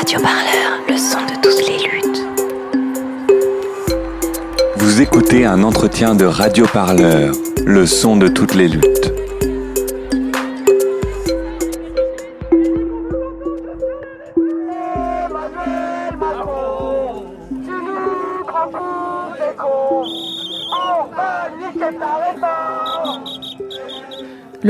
Radio Parleur, le son de toutes les luttes. Vous écoutez un entretien de Radio Parleur, le son de toutes les luttes.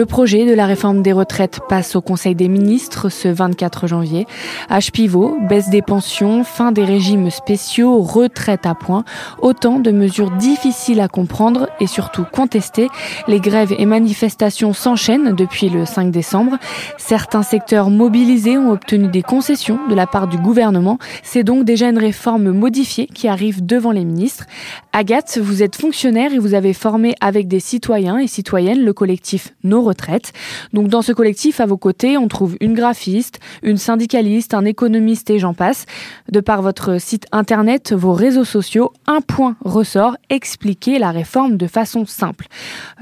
Le projet de la réforme des retraites passe au Conseil des ministres ce 24 janvier. Âge pivot, baisse des pensions, fin des régimes spéciaux, retraite à point, autant de mesures difficiles à comprendre et surtout contestées. Les grèves et manifestations s'enchaînent depuis le 5 décembre. Certains secteurs mobilisés ont obtenu des concessions de la part du gouvernement. C'est donc déjà une réforme modifiée qui arrive devant les ministres. Agathe, vous êtes fonctionnaire et vous avez formé avec des citoyens et citoyennes le collectif Nos Donc dans ce collectif, à vos côtés, on trouve une graphiste, une syndicaliste, un économiste et j'en passe. De par votre site internet, vos réseaux sociaux, un point ressort, expliquer la réforme de façon simple.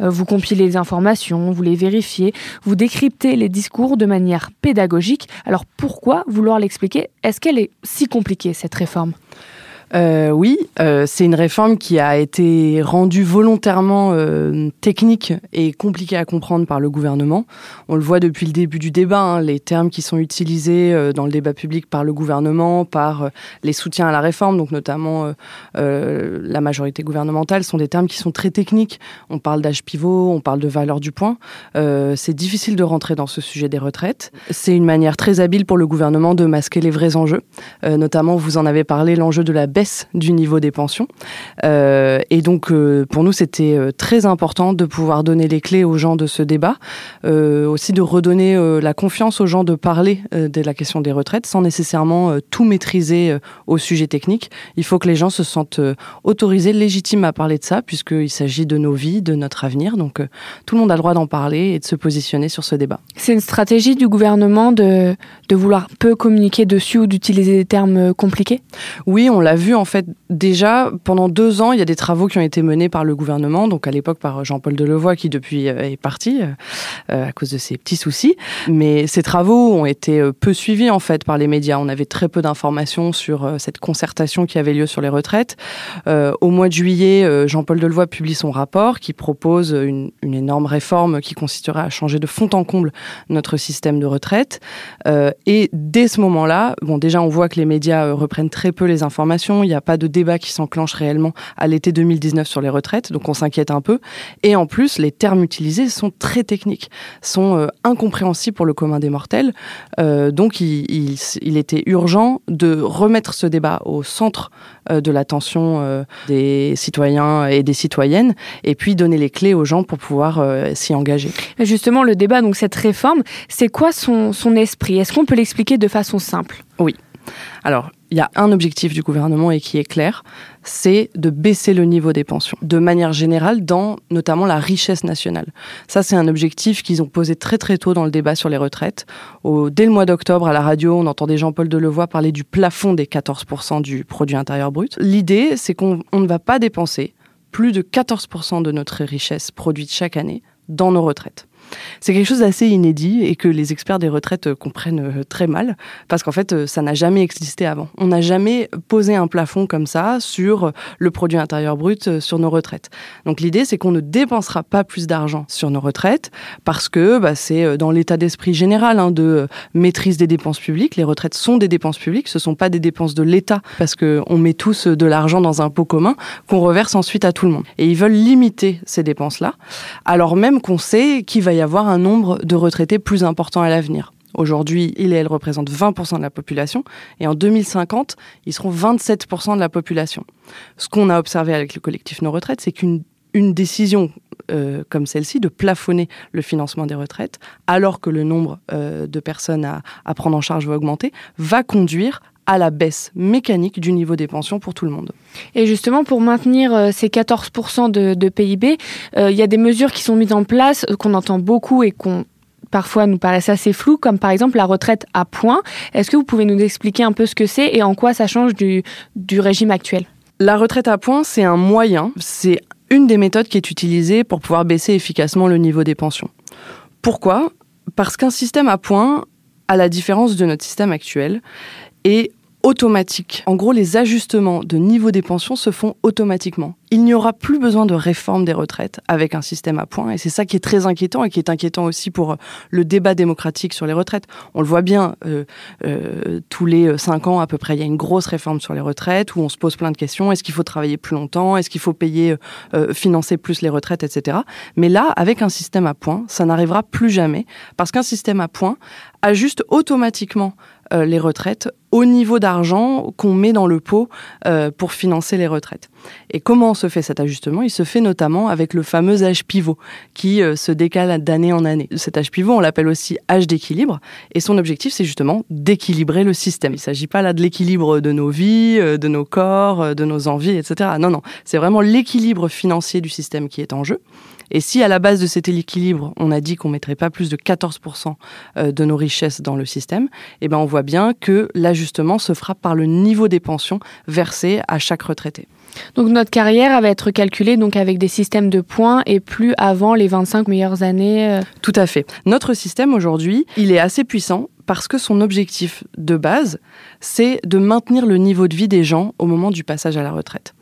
Euh, Vous compilez les informations, vous les vérifiez, vous décryptez les discours de manière pédagogique. Alors pourquoi vouloir l'expliquer? Est-ce qu'elle est si compliquée, cette réforme? Euh, oui, euh, c'est une réforme qui a été rendue volontairement euh, technique et compliquée à comprendre par le gouvernement. On le voit depuis le début du débat, hein, les termes qui sont utilisés euh, dans le débat public par le gouvernement, par euh, les soutiens à la réforme, donc notamment euh, la majorité gouvernementale, sont des termes qui sont très techniques. On parle d'âge pivot, on parle de valeur du point. C'est difficile de rentrer dans ce sujet des retraites. C'est une manière très habile pour le gouvernement de masquer les vrais enjeux. Notamment, vous en avez parlé, l'enjeu de la baisse du niveau des pensions. Euh, et donc, euh, pour nous, c'était euh, très important de pouvoir donner les clés aux gens de ce débat, aussi de redonner la confiance aux gens de parler de la question des retraites sans nécessairement tout maîtriser au sujet technique. Il faut que les gens se sentent autorisés, légitimes à parler de ça, puisqu'il s'agit de nos vies, de notre avenir. Donc, tout le monde a le droit d'en parler et de se positionner sur ce débat. C'est une stratégie du gouvernement de, de vouloir peu communiquer dessus ou d'utiliser des termes compliqués? Oui, on l'a vu en fait déjà pendant deux ans. Il y a des travaux qui ont été menés par le gouvernement, donc à l'époque par Jean-Paul Delevoye qui depuis euh, est parti euh, à cause de ses petits soucis. Mais ces travaux ont été euh, peu suivis en fait par les médias. On avait très peu d'informations sur euh, cette concertation qui avait lieu sur les retraites. Euh, au mois de juillet, euh, Jean-Paul Delevoye publie son rapport qui propose une, énorme réforme qui consisterait à changer de fond en comble notre système de retraite. Euh, et dès ce moment-là, bon, déjà, on voit que les médias euh, reprennent très peu les informations. Il n'y a pas de débat qui s'enclenche réellement à l'été 2019 sur les retraites, donc on s'inquiète un peu. Et en plus, les termes utilisés sont très techniques, sont euh, incompréhensibles pour le commun des mortels. Euh, donc, il, il, il était urgent de remettre ce débat au centre euh, de l'attention des citoyens et des citoyennes, et puis donner les clés aux gens pour pouvoir s'y engager. Justement, le débat, donc cette réforme, c'est quoi son, son esprit? Est-ce qu'on peut l'expliquer de façon simple? Alors, il y a un objectif du gouvernement et qui est clair, c'est de baisser le niveau des pensions, de manière générale, dans notamment la richesse nationale. Ça, c'est un objectif qu'ils ont posé très très tôt dans le débat sur les retraites. Dès le mois d'octobre, à la radio, on entendait Jean-Paul Delevoye parler du plafond des 14% du produit intérieur brut. L'idée, c'est qu'on on ne va pas dépenser plus de 14% de notre richesse produite chaque année dans nos retraites. C'est quelque chose d'assez inédit et que les experts des retraites euh, comprennent euh, très mal parce qu'en fait, euh, ça n'a jamais existé avant. On n'a jamais posé un plafond comme ça sur le produit intérieur brut sur nos retraites. Donc l'idée, c'est qu'on ne dépensera pas plus d'argent sur nos retraites parce que bah, c'est dans l'état d'esprit général hein, de maîtrise des dépenses publiques. Les retraites sont des dépenses publiques, ce sont pas des dépenses de l'État parce que on met tous de l'argent dans un pot commun qu'on reverse ensuite à tout le monde. Et ils veulent limiter ces dépenses-là, alors même qu'on sait qu'il va y avoir un nombre de retraités plus important à l'avenir. Aujourd'hui, il et elle représentent 20% de la population et en 2050, ils seront 27% de la population. Ce qu'on a observé avec le collectif Nos Retraites, c'est qu'une une décision euh, comme celle-ci de plafonner le financement des retraites, alors que le nombre euh, de personnes à, à prendre en charge va augmenter, va conduire à la baisse mécanique du niveau des pensions pour tout le monde. Et justement, pour maintenir euh, ces 14% de, de PIB, euh, il y a des mesures qui sont mises en place, euh, qu'on entend beaucoup et qu'on parfois nous paraissent assez floues, comme par exemple la retraite à points. Est-ce que vous pouvez nous expliquer un peu ce que c'est et en quoi ça change du, du régime actuel? La retraite à points, c'est un moyen, c'est une des méthodes qui est utilisée pour pouvoir baisser efficacement le niveau des pensions. Pourquoi? Parce qu'un système à points, à la différence de notre système actuel, est automatique. En gros, les ajustements de niveau des pensions se font automatiquement. Il n'y aura plus besoin de réforme des retraites avec un système à points. Et c'est ça qui est très inquiétant et qui est inquiétant aussi pour euh, le débat démocratique sur les retraites. On le voit bien, euh, euh, tous les cinq ans à peu près, il y a une grosse réforme sur les retraites où on se pose plein de questions. Est-ce qu'il faut travailler plus longtemps? Est-ce qu'il faut payer, financer plus les retraites, etc. Mais là, avec un système à points, ça n'arrivera plus jamais parce qu'un système à points ajuste automatiquement euh, les retraites au niveau d'argent qu'on met dans le pot euh, pour financer les retraites. Et comment se fait cet ajustement? Il se fait notamment avec le fameux âge pivot qui euh, se décale d'année en année. Cet âge pivot, on l'appelle aussi âge d'équilibre et son objectif, c'est justement d'équilibrer le système. Il ne s'agit pas là de l'équilibre de nos vies, de nos corps, de nos envies, etc. Non, non, c'est vraiment l'équilibre financier du système qui est en jeu. Et si à la base de cet équilibre, on a dit qu'on mettrait pas plus de 14% euh, de nos richesses dans le système, eh ben on voit bien que l'ajustement se fera par le niveau des pensions versées à chaque retraité. Donc notre carrière va être calculée donc avec des systèmes de points et plus avant les 25 meilleures années. euh. Tout à fait. Notre système aujourd'hui, il est assez puissant parce que son objectif de base, c'est de maintenir le niveau de vie des gens au moment du passage à la retraite.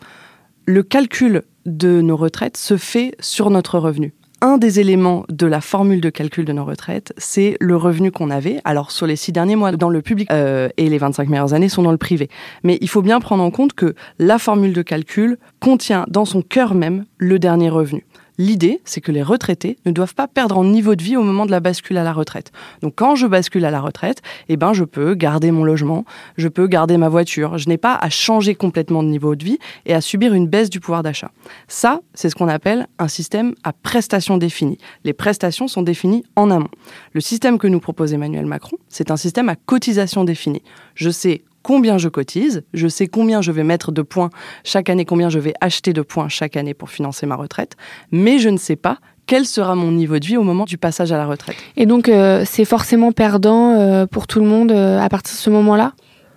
Le calcul de nos retraites se fait sur notre revenu. Un des éléments de la formule de calcul de nos retraites, c'est le revenu qu'on avait. Alors sur les six derniers mois dans le public euh, et les 25 meilleures années sont dans le privé. Mais il faut bien prendre en compte que la formule de calcul contient dans son cœur même le dernier revenu. L'idée, c'est que les retraités ne doivent pas perdre en niveau de vie au moment de la bascule à la retraite. Donc quand je bascule à la retraite, eh ben je peux garder mon logement, je peux garder ma voiture. Je n'ai pas à changer complètement de niveau de vie et à subir une baisse du pouvoir d'achat. Ça, c'est ce qu'on appelle un système à prestations définies. Les prestations sont définies en amont. Le système que nous propose Emmanuel Macron, c'est un système à cotisation définie. Je sais combien je cotise, je sais combien je vais mettre de points chaque année, combien je vais acheter de points chaque année pour financer ma retraite, mais je ne sais pas quel sera mon niveau de vie au moment du passage à la retraite. Et donc euh, c'est forcément perdant euh, pour tout le monde euh, à partir de ce moment-là?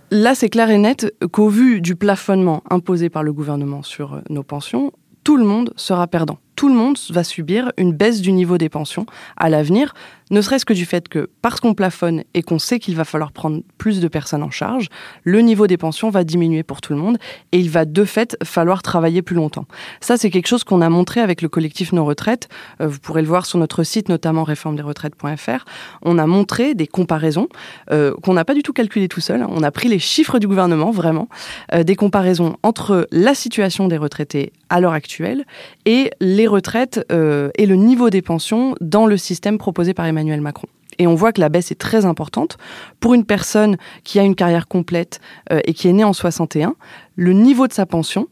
Là, c'est clair et net qu'au vu du plafonnement imposé par le gouvernement sur nos pensions, tout le monde sera perdant. Tout le monde va subir une baisse du niveau des pensions à l'avenir, ne serait-ce que du fait que parce qu'on plafonne et qu'on sait qu'il va falloir prendre plus de personnes en charge, le niveau des pensions va diminuer pour tout le monde et il va de fait falloir travailler plus longtemps. Ça, c'est quelque chose qu'on a montré avec le collectif Nos Retraites. Euh, vous pourrez le voir sur notre site, notamment réformedesretraites.fr. On a montré des comparaisons euh, qu'on n'a pas du tout calculées tout seul. On a pris les chiffres du gouvernement, vraiment, euh, des comparaisons entre la situation des retraités à l'heure actuelle et les retraites euh, et le niveau des pensions dans le système proposé par Emmanuel Macron. Et on voit que la baisse est très importante. Pour une personne qui a une carrière complète euh, et qui est née en 61, le niveau de sa pension,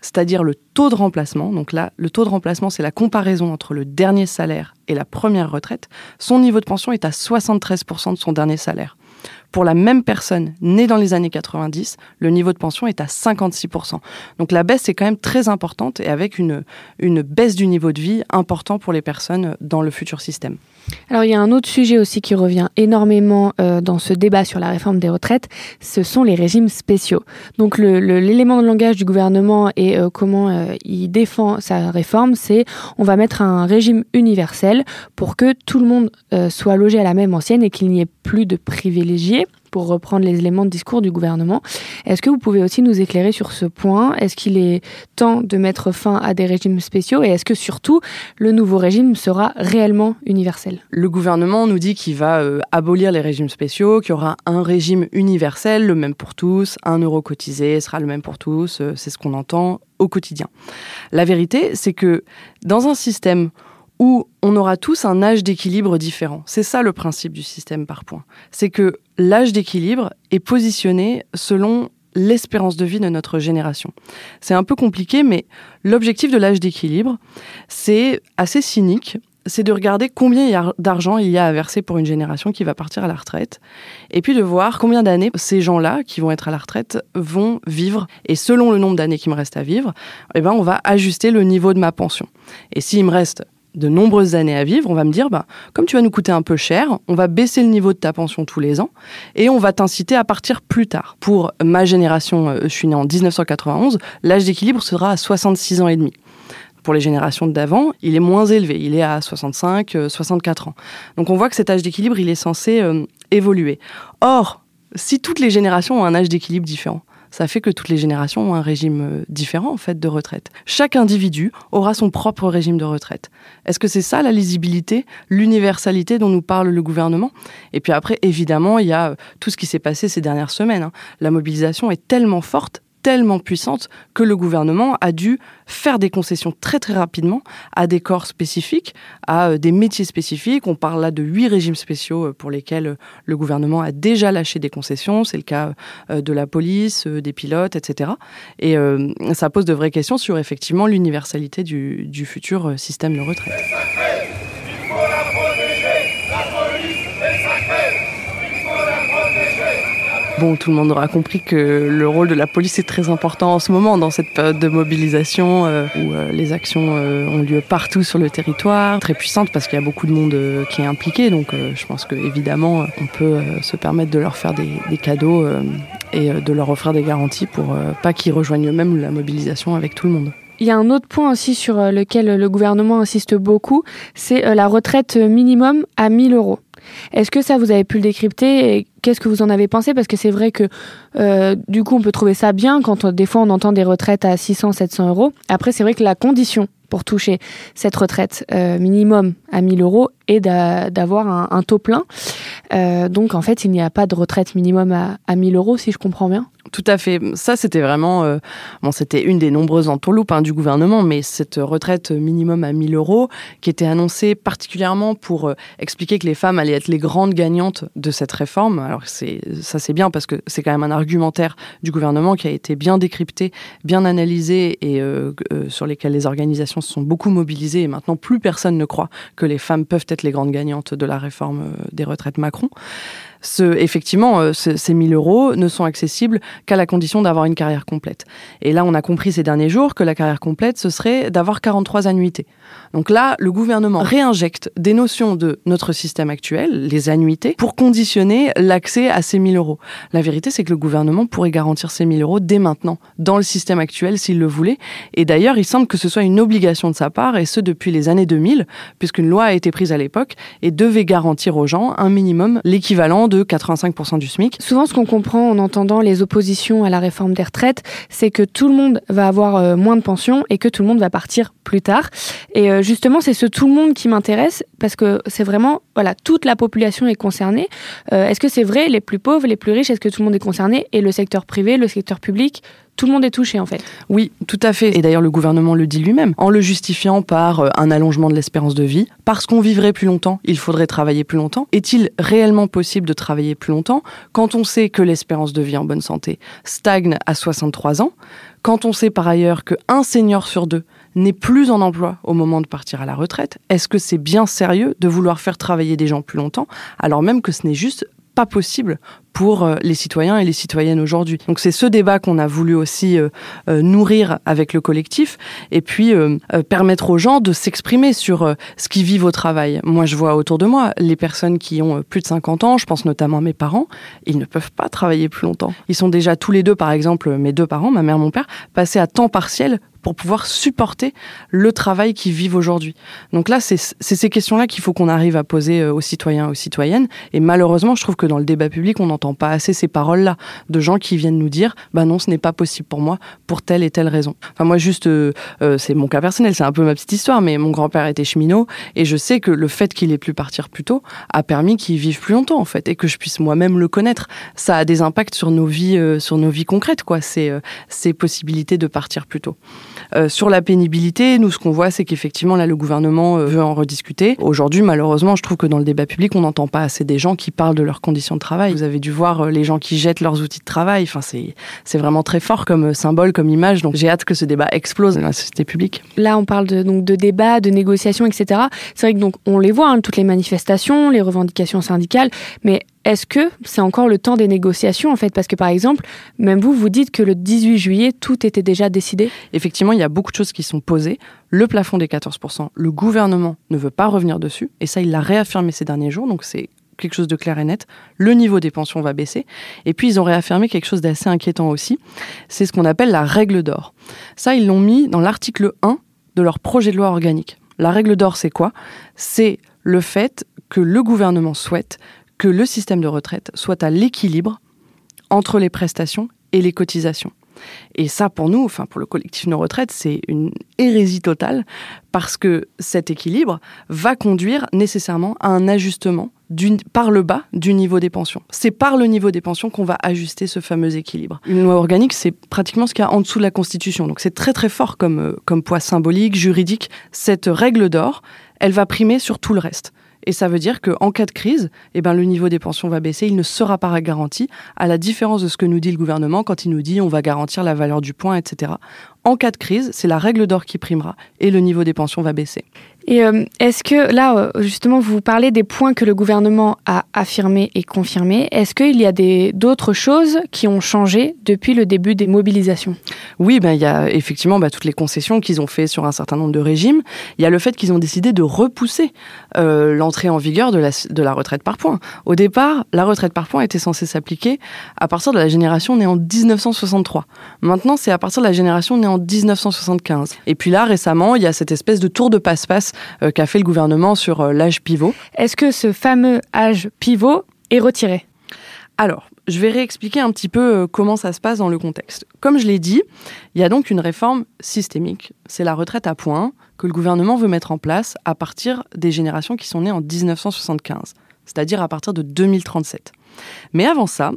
c'est-à-dire le taux de remplacement, donc là, le taux de remplacement, c'est la comparaison entre le dernier salaire et la première retraite, son niveau de pension est à 73% de son dernier salaire. Pour la même personne née dans les années 90, le niveau de pension est à 56%. Donc la baisse est quand même très importante et avec une, une baisse du niveau de vie important pour les personnes dans le futur système. Alors il y a un autre sujet aussi qui revient énormément euh, dans ce débat sur la réforme des retraites, ce sont les régimes spéciaux. Donc l'élément de langage du gouvernement et euh, comment euh, il défend sa réforme, c'est on va mettre un régime universel pour que tout le monde soit logé à la même ancienne et qu'il n'y ait plus de privilégiés pour reprendre les éléments de discours du gouvernement. Est-ce que vous pouvez aussi nous éclairer sur ce point? Est-ce qu'il est temps de mettre fin à des régimes spéciaux? Et est-ce que surtout le nouveau régime sera réellement universel? Le gouvernement nous dit qu'il va euh, abolir les régimes spéciaux, qu'il y aura un régime universel, le même pour tous, un euro cotisé sera le même pour tous, euh, c'est ce qu'on entend au quotidien. La vérité, c'est que dans un système où on aura tous un âge d'équilibre différent, c'est ça le principe du système par points, c'est que l'âge d'équilibre est positionné selon l'espérance de vie de notre génération. C'est un peu compliqué, mais l'objectif de l'âge d'équilibre, c'est assez cynique, c'est de regarder combien d'argent il y a à verser pour une génération qui va partir à la retraite, et puis de voir combien d'années ces gens-là qui vont être à la retraite vont vivre, et selon le nombre d'années qui me reste à vivre, eh ben on va ajuster le niveau de ma pension. Et s'il me reste de nombreuses années à vivre, on va me dire, bah, comme tu vas nous coûter un peu cher, on va baisser le niveau de ta pension tous les ans et on va t'inciter à partir plus tard. Pour ma génération, euh, je suis née en 1991, l'âge d'équilibre sera à 66 ans et demi. Pour les générations d'avant, il est moins élevé, il est à 65, euh, 64 ans. Donc on voit que cet âge d'équilibre, il est censé euh, évoluer. Or, si toutes les générations ont un âge d'équilibre différent ça fait que toutes les générations ont un régime euh, différent en fait de retraite. Chaque individu aura son propre régime de retraite. Est-ce que c'est ça la lisibilité, l'universalité dont nous parle le gouvernement? Et puis après, évidemment, il y a euh, tout ce qui s'est passé ces dernières semaines. Hein. La mobilisation est tellement forte tellement puissante que le gouvernement a dû faire des concessions très très rapidement à des corps spécifiques, à euh, des métiers spécifiques. On parle là de huit régimes spéciaux euh, pour lesquels euh, le gouvernement a déjà lâché des concessions. C'est le cas de la police, des pilotes, etc. Et ça pose de vraies questions sur effectivement l'universalité du, du futur système de retraite. Bon, tout le monde aura compris que le rôle de la police est très important en ce moment, dans cette période de mobilisation euh, où euh, les actions euh, ont lieu partout sur le territoire, très puissante parce qu'il y a beaucoup de monde qui est impliqué. Donc, je pense qu'évidemment, on peut se permettre de leur faire des, des cadeaux et de leur offrir des garanties pour pas qu'ils rejoignent eux-mêmes la mobilisation avec tout le monde. Il y a un autre point aussi sur lequel le gouvernement insiste beaucoup, c'est la retraite minimum à 1000 euros. Est-ce que ça, vous avez pu le décrypter et qu'est-ce que vous en avez pensé? Parce que c'est vrai que euh, du coup, on peut trouver ça bien quand des fois on entend des retraites à 600, 700 euros. Après, c'est vrai que la condition pour toucher cette retraite euh, minimum à 1000 euros est d'avoir un, taux plein. Euh, donc en fait, il n'y a pas de retraite minimum à, à 1000 euros, si je comprends bien. Tout à fait. Ça, c'était vraiment, euh, bon, c'était une des nombreuses entourloupes hein, du gouvernement, mais cette retraite minimum à 1000 euros, qui était annoncée particulièrement pour euh, expliquer que les femmes allaient être les grandes gagnantes de cette réforme. Alors c'est, ça, c'est bien parce que c'est quand même un argumentaire du gouvernement qui a été bien décrypté, bien analysé et euh, sur lesquels les organisations se sont beaucoup mobilisées. Et maintenant, plus personne ne croit que les femmes peuvent être les grandes gagnantes de la réforme des retraites Macron effectivement, euh, ces 1000 euros ne sont accessibles qu'à la condition d'avoir une carrière complète. Et là, on a compris ces derniers jours que la carrière complète, ce serait d'avoir 43 annuités. Donc là, le gouvernement réinjecte des notions de notre système actuel, les annuités, pour conditionner l'accès à ces 1000 euros. La vérité, c'est que le gouvernement pourrait garantir ces 1000 euros dès maintenant, dans le système actuel, s'il le voulait. Et d'ailleurs, il semble que ce soit une obligation de sa part, et ce depuis les années 2000, puisqu'une loi a été prise à l'époque et devait garantir aux gens un minimum l'équivalent de 85% du SMIC. Souvent, ce qu'on comprend en entendant les oppositions à la réforme des retraites, c'est que tout le monde va avoir euh, moins de pension et que tout le monde va partir plus tard. Et euh, justement, c'est ce tout le monde qui m'intéresse parce que c'est vraiment, voilà, toute la population est concernée. Euh, est-ce que c'est vrai, les plus pauvres, les plus riches, est-ce que tout le monde est concerné Et le secteur privé, le secteur public tout le monde est touché en fait. Oui, tout à fait. Et d'ailleurs, le gouvernement le dit lui-même, en le justifiant par euh, un allongement de l'espérance de vie. Parce qu'on vivrait plus longtemps, il faudrait travailler plus longtemps. Est-il réellement possible de travailler plus longtemps quand on sait que l'espérance de vie en bonne santé stagne à 63 ans Quand on sait par ailleurs qu'un senior sur deux n'est plus en emploi au moment de partir à la retraite, est-ce que c'est bien sérieux de vouloir faire travailler des gens plus longtemps alors même que ce n'est juste pas possible pour euh, les citoyens et les citoyennes aujourd'hui. Donc c'est ce débat qu'on a voulu aussi euh, euh, nourrir avec le collectif et puis permettre aux gens de s'exprimer sur ce qu'ils vivent au travail. Moi je vois autour de moi les personnes qui ont plus de 50 ans, je pense notamment à mes parents, ils ne peuvent pas travailler plus longtemps. Ils sont déjà tous les deux par exemple, mes deux parents, ma mère, mon père, passés à temps partiel pour pouvoir supporter le travail qu'ils vivent aujourd'hui. Donc là, c'est ces questions-là qu'il faut qu'on arrive à poser aux citoyens, aux citoyennes. Et malheureusement, je trouve que dans le débat public, on n'entend pas assez ces paroles-là de gens qui viennent nous dire, bah non, ce n'est pas possible pour moi pour telle et telle raison. Enfin moi, juste, euh, euh, c'est mon cas personnel, c'est un peu ma petite histoire, mais mon grand-père était cheminot et je sais que le fait qu'il ait pu partir plus tôt a permis qu'il vive plus longtemps en fait et que je puisse moi-même le connaître. Ça a des impacts sur nos vies, sur nos vies concrètes, quoi. C'est ces possibilités de partir plus tôt. Euh, sur la pénibilité, nous, ce qu'on voit, c'est qu'effectivement, là, le gouvernement euh, veut en rediscuter. Aujourd'hui, malheureusement, je trouve que dans le débat public, on n'entend pas assez des gens qui parlent de leurs conditions de travail. Vous avez dû voir euh, les gens qui jettent leurs outils de travail. Enfin, c'est, vraiment très fort comme symbole, comme image. Donc, j'ai hâte que ce débat explose dans la société publique. Là, on parle de, donc, de débat, de négociations, etc. C'est vrai que donc, on les voit, hein, toutes les manifestations, les revendications syndicales, mais est-ce que c'est encore le temps des négociations en fait? Parce que par exemple, même vous, vous dites que le 18 juillet, tout était déjà décidé Effectivement, il y a beaucoup de choses qui sont posées. Le plafond des 14%, le gouvernement ne veut pas revenir dessus. Et ça, il l'a réaffirmé ces derniers jours. Donc c'est quelque chose de clair et net. Le niveau des pensions va baisser. Et puis, ils ont réaffirmé quelque chose d'assez inquiétant aussi. C'est ce qu'on appelle la règle d'or. Ça, ils l'ont mis dans l'article 1 de leur projet de loi organique. La règle d'or, c'est quoi? C'est le fait que le gouvernement souhaite que le système de retraite soit à l'équilibre entre les prestations et les cotisations. Et ça, pour nous, enfin pour le collectif Nos Retraites, c'est une hérésie totale parce que cet équilibre va conduire nécessairement à un ajustement par le bas du niveau des pensions. C'est par le niveau des pensions qu'on va ajuster ce fameux équilibre. Une loi organique, c'est pratiquement ce qu'il y a en dessous de la Constitution. Donc c'est très très fort comme, euh, comme poids symbolique, juridique. Cette règle d'or, elle va primer sur tout le reste. Et ça veut dire qu'en cas de crise, eh ben, le niveau des pensions va baisser, il ne sera pas garanti, à la différence de ce que nous dit le gouvernement quand il nous dit on va garantir la valeur du point, etc. En cas de crise, c'est la règle d'or qui primera et le niveau des pensions va baisser. Et euh, est-ce que là, euh, justement, vous parlez des points que le gouvernement a affirmés et confirmés. Est-ce qu'il y a d'autres choses qui ont changé depuis le début des mobilisations? Oui, ben, il y a effectivement bah, toutes les concessions qu'ils ont fait sur un certain nombre de régimes. Il y a le fait qu'ils ont décidé de repousser euh, l'entrée en vigueur de la, de la retraite par points. Au départ, la retraite par points était censée s'appliquer à partir de la génération née en 1963. Maintenant, c'est à partir de la génération née en 1975. Et puis là, récemment, il y a cette espèce de tour de passe-passe euh, qu'a fait le gouvernement sur euh, l'âge pivot. Est-ce que ce fameux âge pivot est retiré? Alors, je vais réexpliquer un petit peu euh, comment ça se passe dans le contexte. Comme je l'ai dit, il y a donc une réforme systémique. C'est la retraite à points que le gouvernement veut mettre en place à partir des générations qui sont nées en 1975, c'est-à-dire à partir de 2037. Mais avant ça,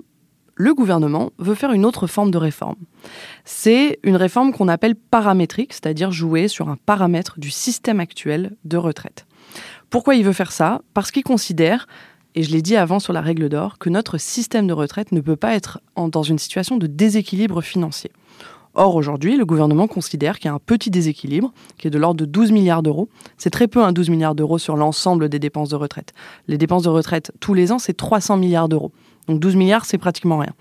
le gouvernement veut faire une autre forme de réforme. C'est une réforme qu'on appelle paramétrique, c'est-à-dire jouer sur un paramètre du système actuel de retraite. Pourquoi il veut faire ça? Parce qu'il considère, et je l'ai dit avant sur la règle d'or, que notre système de retraite ne peut pas être dans une situation de déséquilibre financier. Or, aujourd'hui, le gouvernement considère qu'il y a un petit déséquilibre, qui est de l'ordre de 12 milliards d'euros. C'est très peu, un 12 milliards d'euros sur l'ensemble des dépenses de retraite. Les dépenses de retraite, tous les ans, c'est 300 milliards d'euros. Donc 12 milliards, c'est pratiquement rien.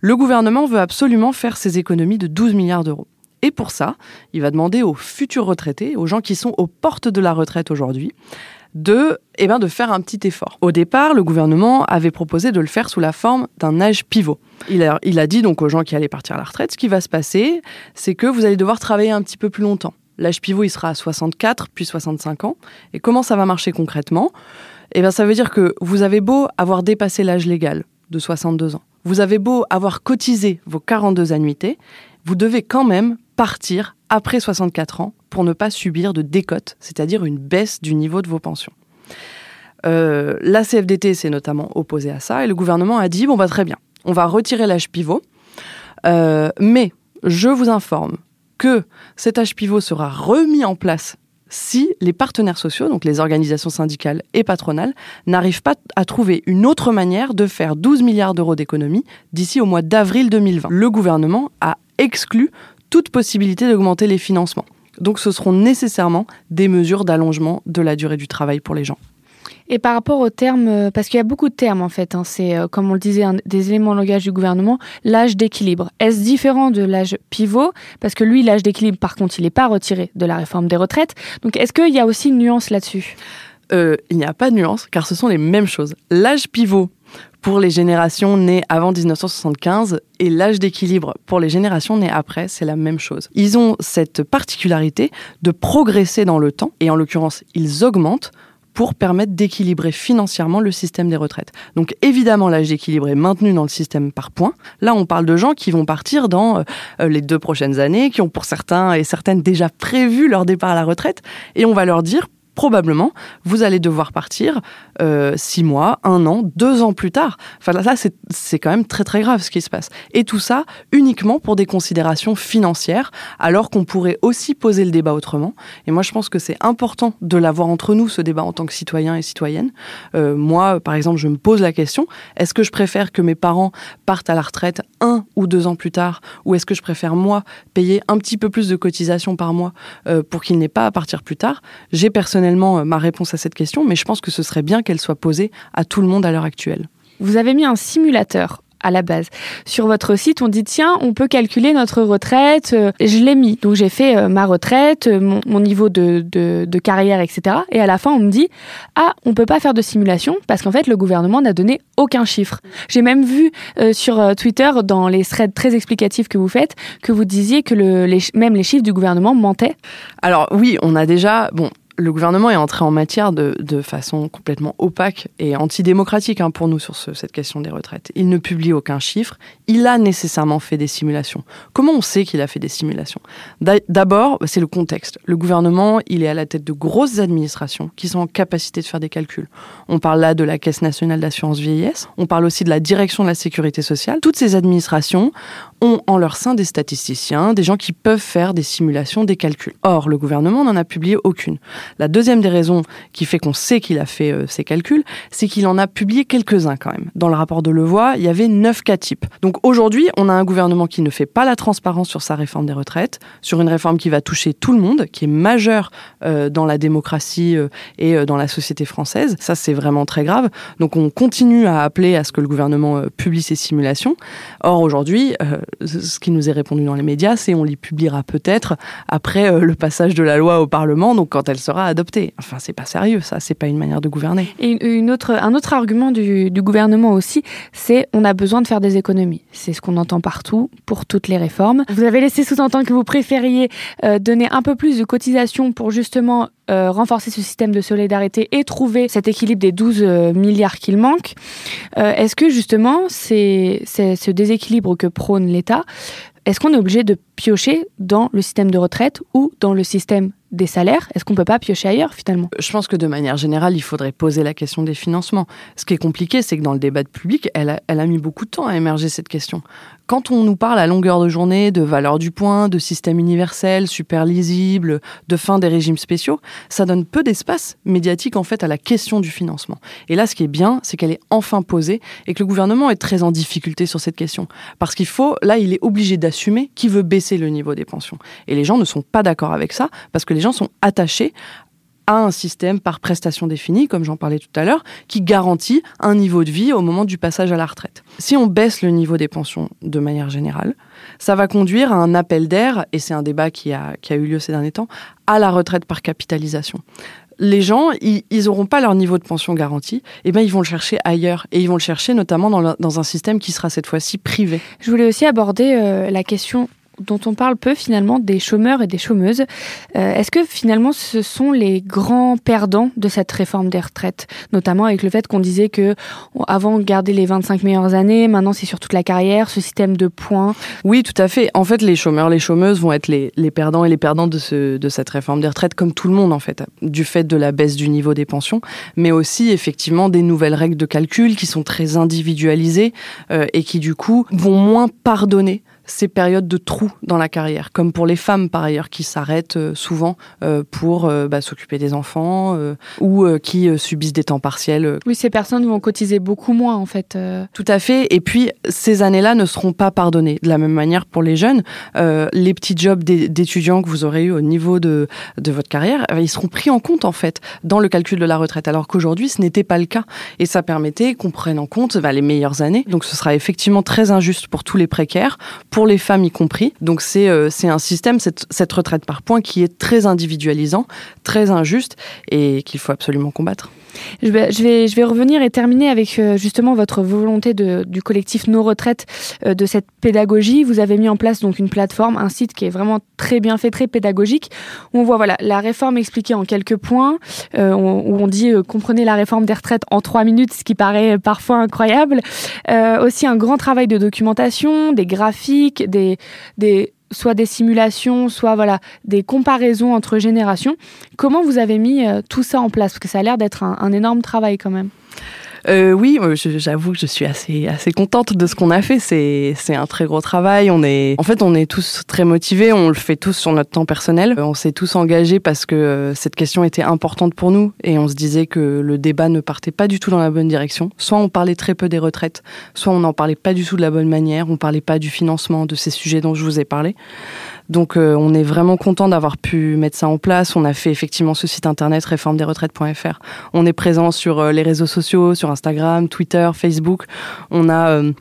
Le gouvernement veut absolument faire ses économies de 12 milliards d'euros. Et pour ça, il va demander aux futurs retraités, aux gens qui sont aux portes de la retraite aujourd'hui, de, eh ben, de faire un petit effort. Au départ, le gouvernement avait proposé de le faire sous la forme d'un âge pivot. Il a, dit donc aux gens qui allaient partir à la retraite, ce qui va se passer, c'est que vous allez devoir travailler un petit peu plus longtemps. L'âge pivot, il sera à 64, puis 65 ans. Et comment ça va marcher concrètement? Eh bien, ça veut dire que vous avez beau avoir dépassé l'âge légal de 62 ans, vous avez beau avoir cotisé vos 42 annuités, vous devez quand même partir après 64 ans pour ne pas subir de décote, c'est-à-dire une baisse du niveau de vos pensions. Euh, la CFDT s'est notamment opposée à ça et le gouvernement a dit bon bah très bien, on va retirer l'âge pivot, euh, mais je vous informe que cet âge pivot sera remis en place si les partenaires sociaux, donc les organisations syndicales et patronales, n'arrivent pas à trouver une autre manière de faire 12 milliards d'euros d'économies d'ici au mois d'avril 2020. Le gouvernement a exclu toute possibilité d'augmenter les financements. Donc ce seront nécessairement des mesures d'allongement de la durée du travail pour les gens. Et par rapport aux termes, euh, parce qu'il y a beaucoup de termes en fait, hein, c'est euh, comme on le disait, des éléments de langage du gouvernement, l'âge d'équilibre. Est-ce différent de l'âge pivot? Parce que lui, l'âge d'équilibre, par contre, il n'est pas retiré de la réforme des retraites. Donc est-ce qu'il y a aussi une nuance là-dessus? Euh, Il n'y a pas de nuance, car ce sont les mêmes choses. L'âge pivot pour les générations nées avant 1975 et l'âge d'équilibre pour les générations nées après, c'est la même chose. Ils ont cette particularité de progresser dans le temps, et en l'occurrence, ils augmentent pour permettre d'équilibrer financièrement le système des retraites. Donc évidemment, l'âge d'équilibre est maintenu dans le système par points. Là, on parle de gens qui vont partir dans euh, les deux prochaines années, qui ont pour certains et certaines déjà prévu leur départ à la retraite, et on va leur dire probablement, vous allez devoir partir euh, six mois, un an, deux ans plus tard. Enfin, là, c'est quand même très très grave ce qui se passe. Et tout ça uniquement pour des considérations financières, alors qu'on pourrait aussi poser le débat autrement. Et moi, je pense que c'est important de l'avoir entre nous, ce débat en tant que citoyen et citoyenne. Euh, moi, par exemple, je me pose la question, est-ce que je préfère que mes parents partent à la retraite un ou deux ans plus tard, ou est-ce que je préfère, moi, payer un petit peu plus de cotisation par mois euh, pour qu'ils n'aient pas à partir plus tard? J'ai personnellement euh, ma réponse à cette question, mais je pense que ce serait bien qu'elle soit posée à tout le monde à l'heure actuelle. Vous avez mis un simulateur à la base. Sur votre site, on dit tiens, on peut calculer notre retraite. Euh, je l'ai mis, donc j'ai fait euh, ma retraite, mon, niveau de, de, carrière, etc. Et à la fin, on me dit ah, on peut pas faire de simulation parce qu'en fait, le gouvernement n'a donné aucun chiffre. J'ai même vu sur Twitter, dans les threads très explicatifs que vous faites, que vous disiez que le, les, même les chiffres du gouvernement mentaient. Alors oui, on a déjà bon le gouvernement est entré en matière de, de façon complètement opaque et antidémocratique hein, pour nous sur ce, cette question des retraites. Il ne publie aucun chiffre. Il a nécessairement fait des simulations. Comment on sait qu'il a fait des simulations? D'abord, c'est le contexte. Le gouvernement, il est à la tête de grosses administrations qui sont en capacité de faire des calculs. On parle là de la Caisse nationale d'assurance vieillesse. On parle aussi de la direction de la sécurité sociale. Toutes ces administrations ont en leur sein des statisticiens, des gens qui peuvent faire des simulations, des calculs. Or, le gouvernement n'en a publié aucune. La deuxième des raisons qui fait qu'on sait qu'il a fait euh, ces calculs, c'est qu'il en a publié quelques-uns quand même. Dans le rapport de Levoix, il y avait neuf cas types. Donc aujourd'hui, on a un gouvernement qui ne fait pas la transparence sur sa réforme des retraites, sur une réforme qui va toucher tout le monde, qui est majeure euh, dans la démocratie euh, et dans la société française. Ça, c'est vraiment très grave. Donc on continue à appeler à ce que le gouvernement publie ces simulations. Or aujourd'hui, ce qui nous est répondu dans les médias, c'est on les publiera peut-être après euh, le passage de la loi au Parlement, donc quand elle sera adoptée. Enfin, c'est pas sérieux, ça, c'est pas une manière de gouverner. Et une autre, un autre argument du, gouvernement aussi, c'est on a besoin de faire des économies. C'est ce qu'on entend partout pour toutes les réformes. Vous avez laissé sous-entendre que vous préfériez euh, donner un peu plus de cotisations pour justement euh, renforcer ce système de solidarité et trouver cet équilibre des 12 euh, milliards qu'il manque. Euh, est-ce que justement, c'est ce déséquilibre que prône l'État, est-ce qu'on est obligé de piocher dans le système de retraite ou dans le système des salaires? Est-ce qu'on peut pas piocher ailleurs finalement? Je pense que de manière générale, il faudrait poser la question des financements. Ce qui est compliqué, c'est que dans le débat public, elle a, mis beaucoup de temps à émerger cette question. Quand on nous parle à longueur de journée de valeur du point, de système universel, super lisible, de fin des régimes spéciaux, ça donne peu d'espace médiatique en fait à la question du financement. Et là, ce qui est bien, c'est qu'elle est enfin posée et que le gouvernement est très en difficulté sur cette question. Parce qu'il faut, là, il est obligé d'assumer qu'il veut baisser le niveau des pensions. Et les gens ne sont pas d'accord avec ça parce que les gens sont attachés à un système par prestation définie, comme j'en parlais tout à l'heure, qui garantit un niveau de vie au moment du passage à la retraite. Si on baisse le niveau des pensions de manière générale, ça va conduire à un appel d'air, et c'est un débat qui a, qui a eu lieu ces derniers temps, à la retraite par capitalisation les gens, ils n'auront pas leur niveau de pension garanti, et eh ben ils vont le chercher ailleurs, et ils vont le chercher notamment dans, dans un système qui sera cette fois-ci privé. Je voulais aussi aborder euh, la question dont on parle peu finalement des chômeurs et des chômeuses. Euh, Est-ce que finalement ce sont les grands perdants de cette réforme des retraites, notamment avec le fait qu'on disait que avant on gardait les 25 meilleures années, maintenant c'est sur toute la carrière, ce système de points? Oui, tout à fait. En fait, les chômeurs, les chômeuses vont être les, les perdants et les perdants de, ce, de cette réforme des retraites, comme tout le monde en fait, du fait de la baisse du niveau des pensions, mais aussi effectivement des nouvelles règles de calcul qui sont très individualisées euh, et qui du coup vont moins pardonner ces périodes de trous dans la carrière, comme pour les femmes par ailleurs qui s'arrêtent euh, souvent euh, pour euh, bah, s'occuper des enfants ou qui subissent des temps partiels. Oui, ces personnes vont cotiser beaucoup moins en fait. Tout à fait. Et puis ces années-là ne seront pas pardonnées. De la même manière pour les jeunes, les petits jobs d'étudiants que vous aurez eu au niveau de, de votre carrière, ils seront pris en compte en fait dans le calcul de la retraite, alors qu'aujourd'hui ce n'était pas le cas. Et ça permettait qu'on prenne en compte bah, les meilleures années. Donc ce sera effectivement très injuste pour tous les précaires pour les femmes y compris. Donc c'est euh, c'est un système, cette, cette retraite par points, qui est très individualisant, très injuste et qu'il faut absolument combattre. Je vais, je vais, je vais revenir et terminer avec euh, justement votre volonté de, du collectif Nos Retraites euh, de cette pédagogie. Vous avez mis en place donc une plateforme, un site qui est vraiment très bien fait, très pédagogique, on voit voilà la réforme expliquée en quelques points, euh, où on dit comprenez la réforme des retraites en trois minutes, ce qui paraît parfois incroyable. aussi un grand travail de documentation, des graphiques, des, des soit des simulations, soit voilà des comparaisons entre générations. Comment vous avez mis euh, tout ça en place? Parce que ça a l'air d'être un, un énorme travail quand même. Euh, oui, j'avoue que je suis assez assez contente de ce qu'on a fait. C'est c'est un très gros travail. On est en fait on est tous très motivés. On le fait tous sur notre temps personnel. On s'est tous engagés parce que euh, cette question était importante pour nous et on se disait que le débat ne partait pas du tout dans la bonne direction. Soit on parlait très peu des retraites, soit on n'en parlait pas du tout de la bonne manière. On parlait pas du financement de ces sujets dont je vous ai parlé. Donc euh, on est vraiment content d'avoir pu mettre ça en place. On a fait effectivement ce site internet réformedesretraites.fr. On est présent sur euh, les réseaux sociaux, sur Instagram, Twitter, Facebook. On a euh,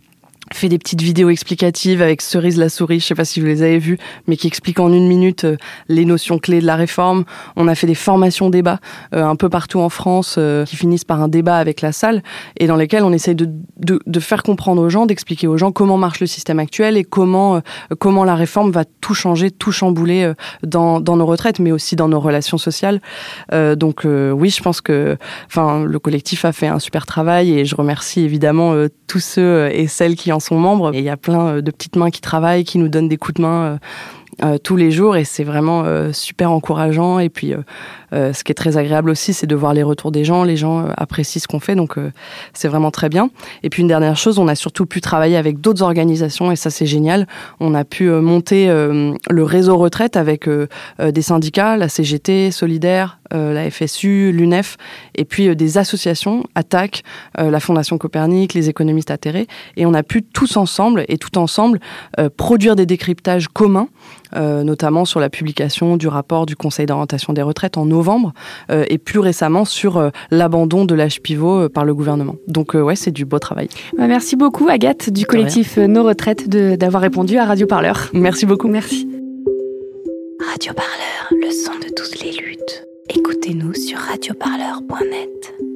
fait des petites vidéos explicatives avec Cerise la souris, je sais pas si vous les avez vues, mais qui expliquent en une minute euh, les notions clés de la réforme. On a fait des formations débats euh, un peu partout en France euh, qui finissent par un débat avec la salle et dans lesquels on essaye de, de, de faire comprendre aux gens, d'expliquer aux gens comment marche le système actuel et comment, comment la réforme va tout changer, tout chambouler dans, dans nos retraites, mais aussi dans nos relations sociales. donc oui, je pense que enfin, le collectif a fait un super travail et je remercie évidemment tous ceux et celles qui en sont membres. Et il y a plein euh, de petites mains qui travaillent, qui nous donnent des coups de main euh, euh, tous les jours et c'est vraiment super encourageant. Et puis, ce qui est très agréable aussi, c'est de voir les retours des gens. Les gens apprécient ce qu'on fait, donc c'est vraiment très bien. Et puis une dernière chose, on a surtout pu travailler avec d'autres organisations et ça c'est génial. On a pu monter le réseau retraite avec des syndicats, la CGT, Solidaire, la FSU, l'UNEF, et puis des associations, ATTAC, la Fondation Copernic, les économistes atterrés, et on a pu tous ensemble et tout ensemble produire des décryptages communs, notamment sur la publication du rapport du Conseil d'orientation des retraites en novembre, et plus récemment sur l'abandon de l'âge pivot par le gouvernement. Donc ouais, c'est du beau travail. Bah, merci beaucoup Agathe du collectif Nos Retraites d'avoir répondu à Radio Parleur. Merci beaucoup. Merci. Radio Parleur, le son de toutes les luttes. Écoutez-nous sur radioparleur.net.